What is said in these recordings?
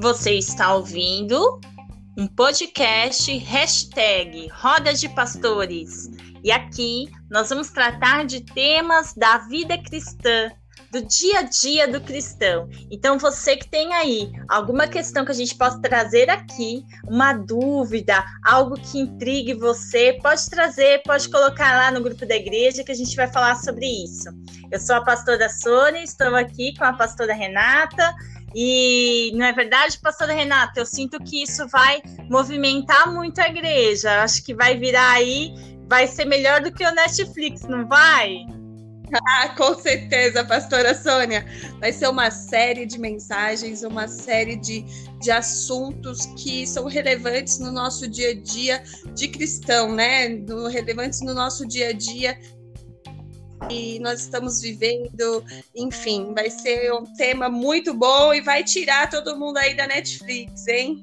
Você está ouvindo um podcast hashtag Roda de Pastores. E aqui nós vamos tratar de temas da vida cristã, do dia a dia do cristão. Então, você que tem aí alguma questão que a gente possa trazer aqui, uma dúvida, algo que intrigue você, pode trazer, pode colocar lá no grupo da igreja que a gente vai falar sobre isso. Eu sou a pastora Sônia, estou aqui com a pastora Renata e não é verdade, pastora Renata? Eu sinto que isso vai movimentar muito a igreja. Acho que vai virar aí, vai ser melhor do que o Netflix, não vai? Ah, com certeza, pastora Sônia. Vai ser uma série de mensagens, uma série de, de assuntos que são relevantes no nosso dia a dia de cristão, né? Relevantes no nosso dia a dia e nós estamos vivendo, enfim, vai ser um tema muito bom e vai tirar todo mundo aí da Netflix, hein?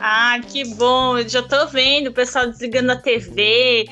Ah, que bom! Já tô vendo o pessoal desligando a TV,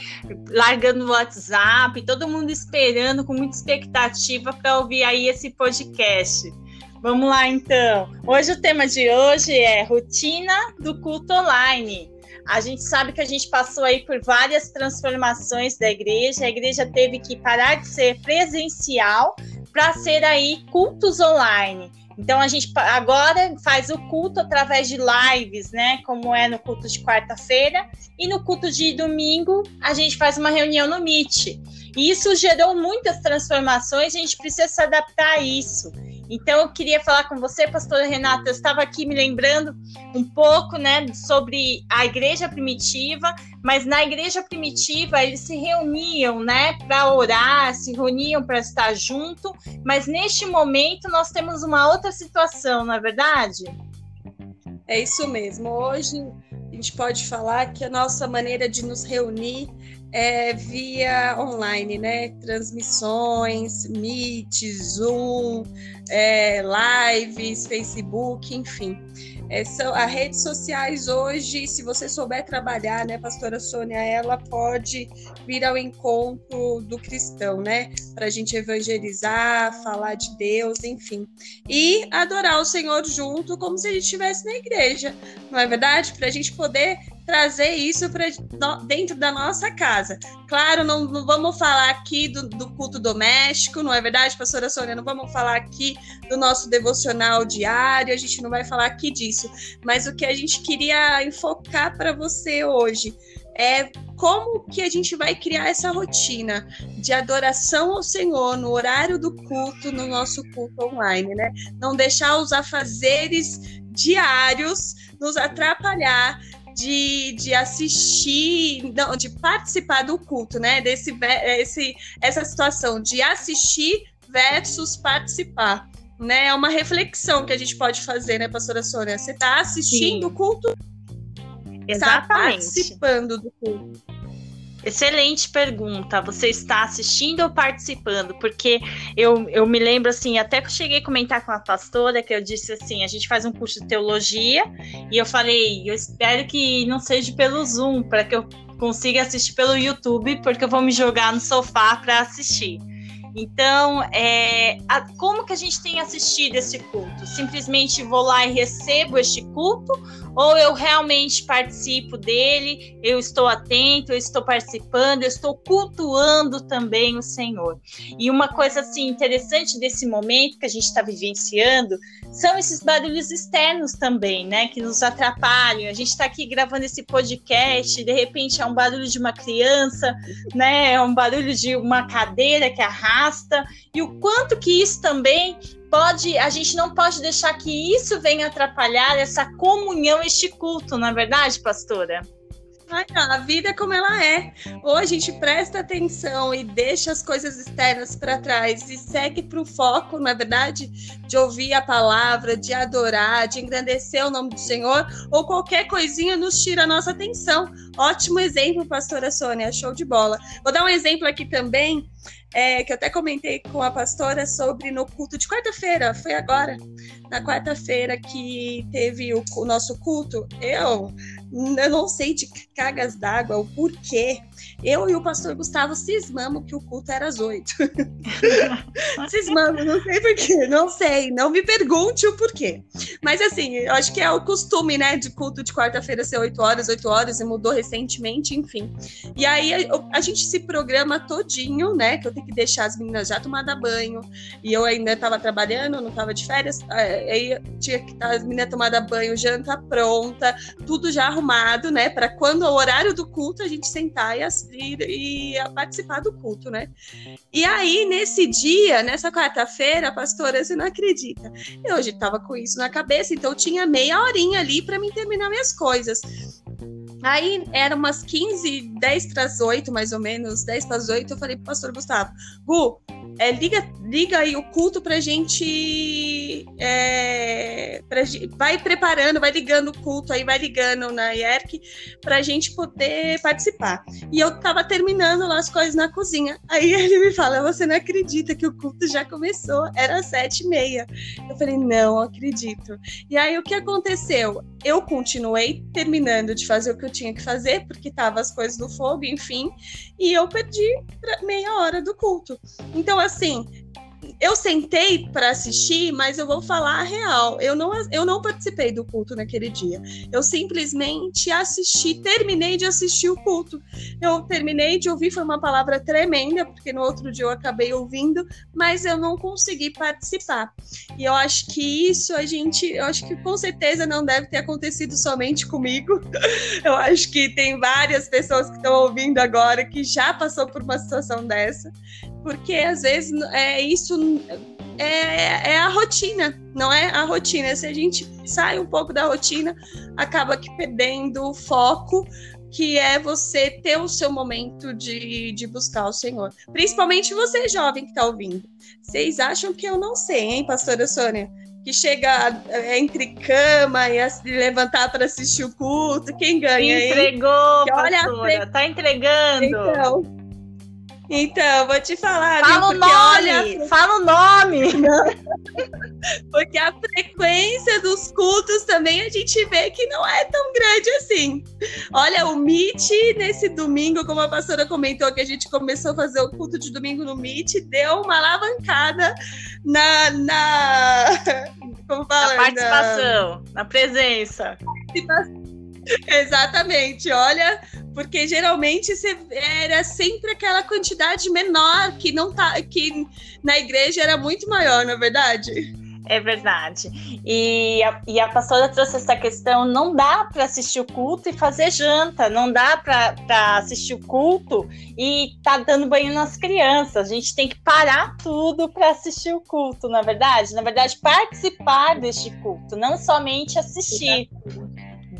largando o WhatsApp, todo mundo esperando com muita expectativa para ouvir aí esse podcast. Vamos lá então. Hoje o tema de hoje é rotina do culto online. A gente sabe que a gente passou aí por várias transformações da igreja. A igreja teve que parar de ser presencial para ser aí cultos online. Então a gente agora faz o culto através de lives, né? Como é no culto de quarta-feira e no culto de domingo a gente faz uma reunião no Meet. E isso gerou muitas transformações, a gente precisa se adaptar a isso. Então eu queria falar com você, pastora Renata, eu estava aqui me lembrando um pouco, né, sobre a igreja primitiva, mas na igreja primitiva eles se reuniam, né, para orar, se reuniam para estar junto, mas neste momento nós temos uma outra situação, não é verdade? É isso mesmo. Hoje a gente pode falar que a nossa maneira de nos reunir é via online, né? Transmissões, Meet, Zoom, é, lives, Facebook, enfim. É, são, as redes sociais hoje, se você souber trabalhar, né, pastora Sônia, ela pode vir ao encontro do cristão, né? Para a gente evangelizar, falar de Deus, enfim. E adorar o Senhor junto, como se a gente estivesse na igreja, não é verdade? Para a gente poder trazer isso para dentro da nossa casa. Claro, não, não vamos falar aqui do, do, culto doméstico, não é verdade, pastora Sônia? Não vamos falar aqui do nosso devocional diário, a gente não vai falar aqui disso. Mas o que a gente queria enfocar para você hoje é como que a gente vai criar essa rotina de adoração ao Senhor no horário do culto, no nosso culto online, né? Não deixar os afazeres diários nos atrapalhar de, de assistir, não, de participar do culto, né? Desse, esse, essa situação de assistir versus participar. Né? É uma reflexão que a gente pode fazer, né, pastora Sônia? Você está assistindo o culto? Está participando do culto. Excelente pergunta. Você está assistindo ou participando? Porque eu, eu me lembro assim, até que eu cheguei a comentar com a pastora, que eu disse assim: a gente faz um curso de teologia, e eu falei, eu espero que não seja pelo Zoom, para que eu consiga assistir pelo YouTube, porque eu vou me jogar no sofá para assistir. Então, é, a, como que a gente tem assistido esse culto? Simplesmente vou lá e recebo este culto? Ou eu realmente participo dele, eu estou atento, eu estou participando, eu estou cultuando também o Senhor? E uma coisa assim interessante desse momento que a gente está vivenciando são esses barulhos externos também, né? Que nos atrapalham. A gente está aqui gravando esse podcast, de repente é um barulho de uma criança, né? É um barulho de uma cadeira que arrasta. E o quanto que isso também pode, a gente não pode deixar que isso venha atrapalhar essa comunhão, este culto, na é verdade, pastora? a vida é como ela é. Ou a gente presta atenção e deixa as coisas externas para trás e segue para o foco, na é verdade, de ouvir a palavra, de adorar, de engrandecer o nome do Senhor, ou qualquer coisinha nos tira a nossa atenção. Ótimo exemplo, pastora Sônia, show de bola. Vou dar um exemplo aqui também é, que eu até comentei com a pastora sobre no culto de quarta-feira, foi agora, na quarta-feira que teve o, o nosso culto. Eu eu não sei de cargas d'água o porquê. Eu e o pastor Gustavo cismamos que o culto era às oito. cismamos, não sei porquê, não sei, não me pergunte o porquê. Mas assim, eu acho que é o costume, né, de culto de quarta-feira ser oito horas, oito horas, e mudou recentemente, enfim. E aí a, a, gente se programa todinho, né, que eu tenho que deixar as meninas já tomadas banho, e eu ainda estava trabalhando, não estava de férias, aí tinha que estar as meninas tomadas banho, janta pronta, tudo já arrumado né? Para quando o horário do culto a gente sentar e, e, e, participar do culto, né? E aí, nesse dia, nessa quarta-feira, pastora, você não acredita. Eu hoje estava com isso na cabeça, então tinha meia horinha ali para mim terminar minhas coisas. Aí eram umas 15, 10 para as 8, mais ou menos, 10 para as 8, eu falei pro pastor Gustavo, Gu, é, liga, liga aí o culto pra gente, é, pra, vai preparando, vai ligando o culto aí, vai ligando na IERC pra gente poder participar. E eu tava terminando lá as coisas na cozinha. Aí ele me fala, você não acredita que o culto já começou, era sete e meia. Eu falei, não acredito. E aí o que aconteceu? Eu continuei terminando de fazer o que eu tinha que fazer, porque tava as coisas do fogo, enfim, e eu perdi meia hora do culto. Então, assim, eu sentei para assistir, mas eu vou falar a real. Eu não, eu não participei do culto naquele dia. Eu simplesmente assisti, terminei de assistir o culto. Eu terminei de ouvir, foi uma palavra tremenda, porque no outro dia eu acabei ouvindo, mas eu não consegui participar. E eu acho que isso a gente, eu acho que com certeza não deve ter acontecido somente comigo. Eu acho que tem várias pessoas que estão ouvindo agora que já passou por uma situação dessa porque às vezes é isso é, é, a rotina, não é a rotina. Se a gente sai um pouco da rotina, acaba que perdendo o foco, que é você ter o seu momento de, de buscar o Senhor. Principalmente você, jovem, que está ouvindo. Vocês acham que eu não sei, hein, pastora Sônia? Que chega é, entre cama e levantar para assistir o culto, quem ganha? Entregou, hein? pastora, tá entregando. Então, então, vou te falar. Fala o nome! Olha... Fala o nome! porque a frequência dos cultos também a gente vê que não é tão grande assim. Olha, o Meet nesse domingo, como a pastora comentou, que a gente começou a fazer o culto de domingo no Meet, deu uma alavancada na. na como fala? Na participação, na, na presença. Exatamente, olha, porque geralmente era sempre aquela quantidade menor que não tá, que na igreja era muito maior, na é verdade. É verdade. E a, e a pastora trouxe essa questão: não dá para assistir o culto e fazer janta, não dá para assistir o culto e tá dando banho nas crianças. A gente tem que parar tudo para assistir o culto, na é verdade. Na verdade, participar deste culto, não somente assistir.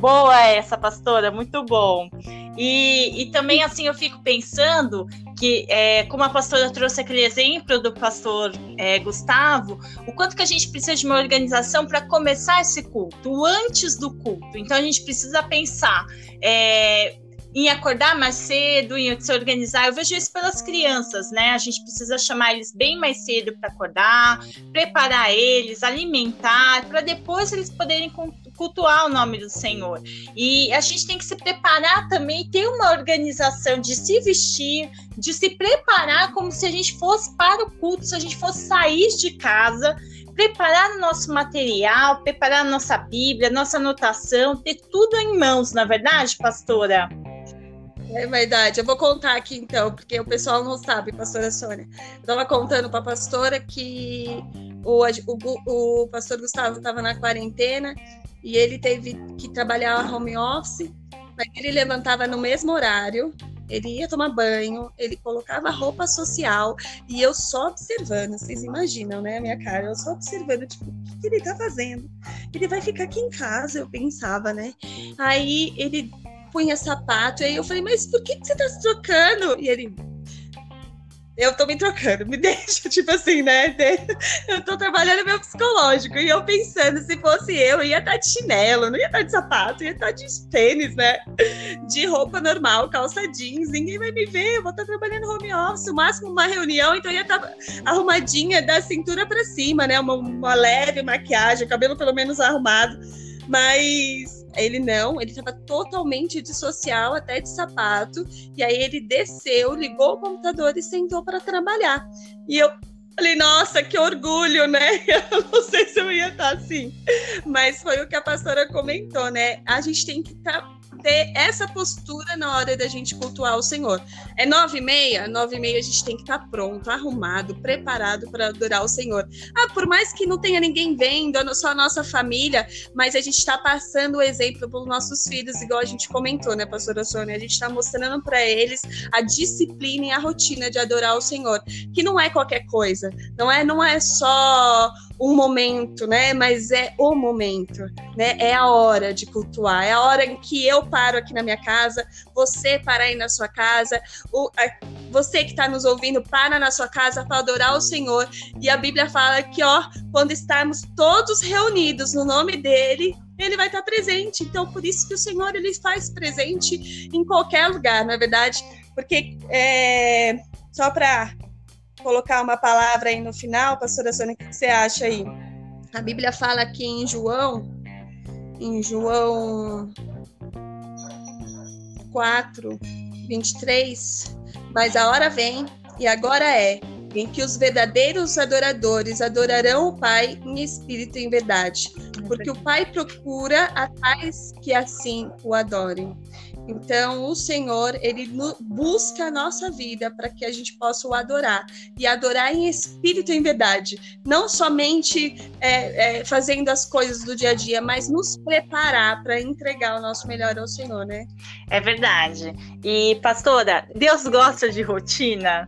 Boa essa, pastora, muito bom. E, e também, assim, eu fico pensando que, é, como a pastora trouxe aquele exemplo do pastor é, Gustavo, o quanto que a gente precisa de uma organização para começar esse culto, antes do culto. Então, a gente precisa pensar é, em acordar mais cedo, em se organizar. Eu vejo isso pelas crianças, né? A gente precisa chamar eles bem mais cedo para acordar, preparar eles, alimentar, para depois eles poderem cultuar o nome do Senhor. E a gente tem que se preparar também, ter uma organização de se vestir, de se preparar como se a gente fosse para o culto, se a gente fosse sair de casa preparar o nosso material, preparar a nossa Bíblia, nossa anotação, ter tudo em mãos, na é verdade, pastora? É verdade. Eu vou contar aqui então, porque o pessoal não sabe, pastora Sônia. Eu estava contando para a pastora que o, o, o pastor Gustavo estava na quarentena e ele teve que trabalhar home office, mas ele levantava no mesmo horário, ele ia tomar banho, ele colocava roupa social e eu só observando, vocês imaginam, né, a minha cara, eu só observando, tipo, o que ele tá fazendo? Ele vai ficar aqui em casa, eu pensava, né? Aí ele punha sapato. Aí eu falei, mas por que, que você tá se trocando? E ele, eu tô me trocando, me deixa, tipo assim, né? Eu tô trabalhando meu psicológico e eu pensando, se fosse eu, ia estar de chinelo, não ia estar de sapato, ia estar de tênis, né? De roupa normal, calça jeans, ninguém vai me ver, eu vou estar trabalhando home office, o máximo uma reunião, então eu ia estar arrumadinha da cintura para cima, né? Uma, uma leve maquiagem, cabelo pelo menos arrumado, mas ele não, ele estava totalmente dissocial, até de sapato. E aí ele desceu, ligou o computador e sentou para trabalhar. E eu falei, nossa, que orgulho, né? Eu não sei se eu ia estar assim. Mas foi o que a pastora comentou, né? A gente tem que estar. Ter essa postura na hora da gente cultuar o Senhor. É nove e meia, nove e meia a gente tem que estar tá pronto, arrumado, preparado para adorar o Senhor. Ah, por mais que não tenha ninguém vendo, só a nossa família, mas a gente está passando o exemplo para os nossos filhos, igual a gente comentou, né, pastora Sônia? A gente está mostrando para eles a disciplina e a rotina de adorar o Senhor, que não é qualquer coisa, não é, não é só um momento, né? Mas é o momento, né? É a hora de cultuar, é a hora em que eu paro aqui na minha casa, você para aí na sua casa, o, a, você que está nos ouvindo para na sua casa para adorar o Senhor. E a Bíblia fala que, ó, quando estarmos todos reunidos no nome dele, ele vai estar presente. Então, por isso que o Senhor ele faz presente em qualquer lugar, na é verdade, porque é, só para colocar uma palavra aí no final, pastora Sônia, o que você acha aí? A Bíblia fala aqui em João, em João 4, 23, mas a hora vem e agora é em que os verdadeiros adoradores adorarão o Pai em espírito e em verdade, porque o Pai procura a tais que assim o adorem. Então, o Senhor, ele busca a nossa vida para que a gente possa o adorar e adorar em espírito e em verdade, não somente é, é, fazendo as coisas do dia a dia, mas nos preparar para entregar o nosso melhor ao Senhor, né? É verdade. E, pastora, Deus gosta de rotina?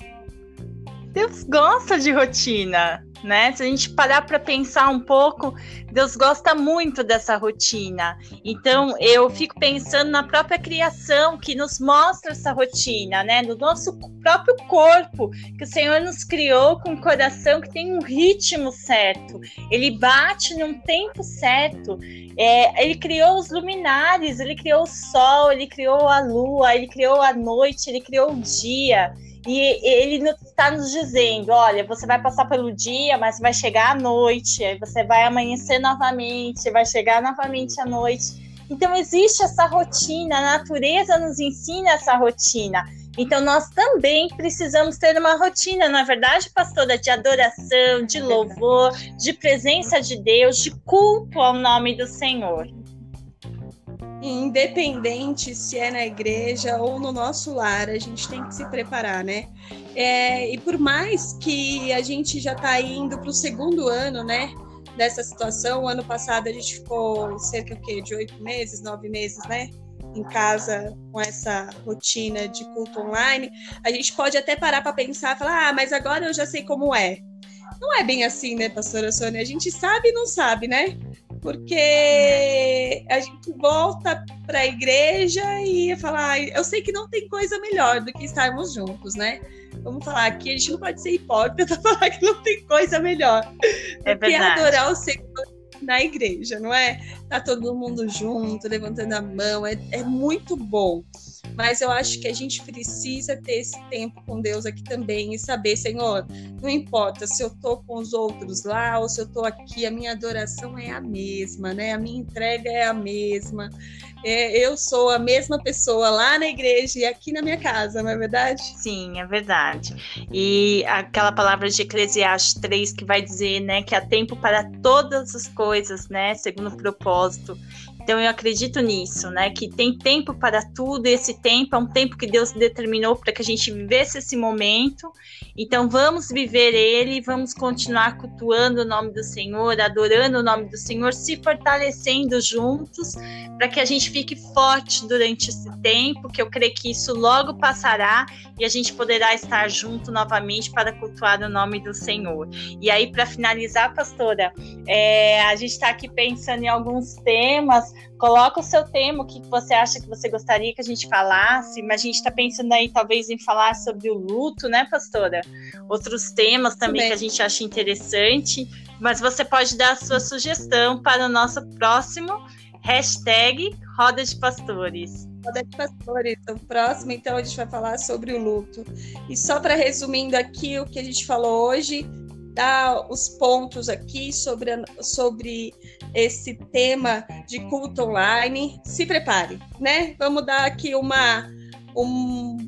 Deus gosta de rotina né? Se a gente parar para pensar um pouco, Deus gosta muito dessa rotina. Então, eu fico pensando na própria criação que nos mostra essa rotina, né? No nosso próprio corpo, que o Senhor nos criou com um coração que tem um ritmo certo. Ele bate num tempo certo. É, ele criou os luminares, ele criou o sol, ele criou a lua, ele criou a noite, ele criou o dia. E ele está nos dizendo: olha, você vai passar pelo dia, mas vai chegar à noite, aí você vai amanhecer novamente, vai chegar novamente à noite. Então, existe essa rotina, a natureza nos ensina essa rotina. Então, nós também precisamos ter uma rotina, na é verdade, pastora, de adoração, de louvor, de presença de Deus, de culto ao nome do Senhor independente se é na igreja ou no nosso lar, a gente tem que se preparar, né? É, e por mais que a gente já está indo para o segundo ano, né? Dessa situação, o ano passado a gente ficou cerca de oito meses, nove meses, né? Em casa com essa rotina de culto online, a gente pode até parar para pensar, falar, ah, mas agora eu já sei como é. Não é bem assim, né, pastora Sônia? A gente sabe e não sabe, né? Porque a gente volta para a igreja e falar, eu sei que não tem coisa melhor do que estarmos juntos, né? Vamos falar aqui, a gente não pode ser hipócrita falar que não tem coisa melhor é do que adorar o Senhor na igreja, não é? Tá todo mundo junto, levantando a mão, é, é muito bom. Mas eu acho que a gente precisa ter esse tempo com Deus aqui também e saber, Senhor, não importa se eu tô com os outros lá ou se eu tô aqui, a minha adoração é a mesma, né? A minha entrega é a mesma. É, eu sou a mesma pessoa lá na igreja e aqui na minha casa, não é verdade? Sim, é verdade. E aquela palavra de Eclesiastes 3 que vai dizer, né, que há tempo para todas as coisas, né, segundo o propósito. Então eu acredito nisso, né? Que tem tempo para tudo, esse tempo é um tempo que Deus determinou para que a gente vivesse esse momento. Então vamos viver ele, vamos continuar cultuando o nome do Senhor, adorando o nome do Senhor, se fortalecendo juntos, para que a gente fique forte durante esse tempo, que eu creio que isso logo passará e a gente poderá estar junto novamente para cultuar o nome do Senhor. E aí, para finalizar, pastora, é, a gente está aqui pensando em alguns temas coloca o seu tema, o que você acha que você gostaria que a gente falasse, mas a gente está pensando aí talvez em falar sobre o luto, né, pastora? Outros temas também, também. que a gente acha interessante, mas você pode dar a sua sugestão para o nosso próximo hashtag Roda de Pastores. Roda de Pastores. O próximo, então, a gente vai falar sobre o luto. E só para resumindo aqui o que a gente falou hoje, dar os pontos aqui sobre, sobre esse tema de culto online. Se prepare, né? Vamos dar aqui uma. Um,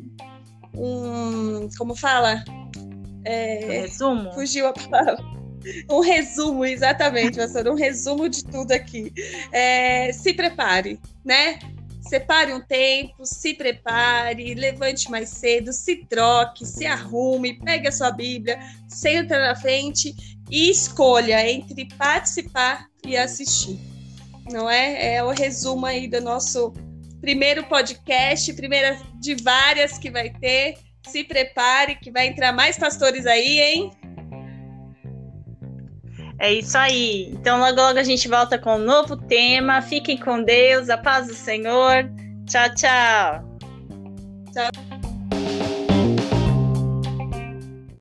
um como fala? É, resumo. Fugiu a palavra. Um resumo, exatamente, pastor, um resumo de tudo aqui. É, se prepare, né? Separe um tempo, se prepare, levante mais cedo, se troque, se arrume, pegue a sua Bíblia, senta na frente e escolha entre participar e assistir. Não é? É o resumo aí do nosso primeiro podcast, primeira de várias que vai ter. Se prepare que vai entrar mais pastores aí, hein? É isso aí. Então, logo, logo a gente volta com um novo tema. Fiquem com Deus, a paz do Senhor. Tchau, tchau. Tchau.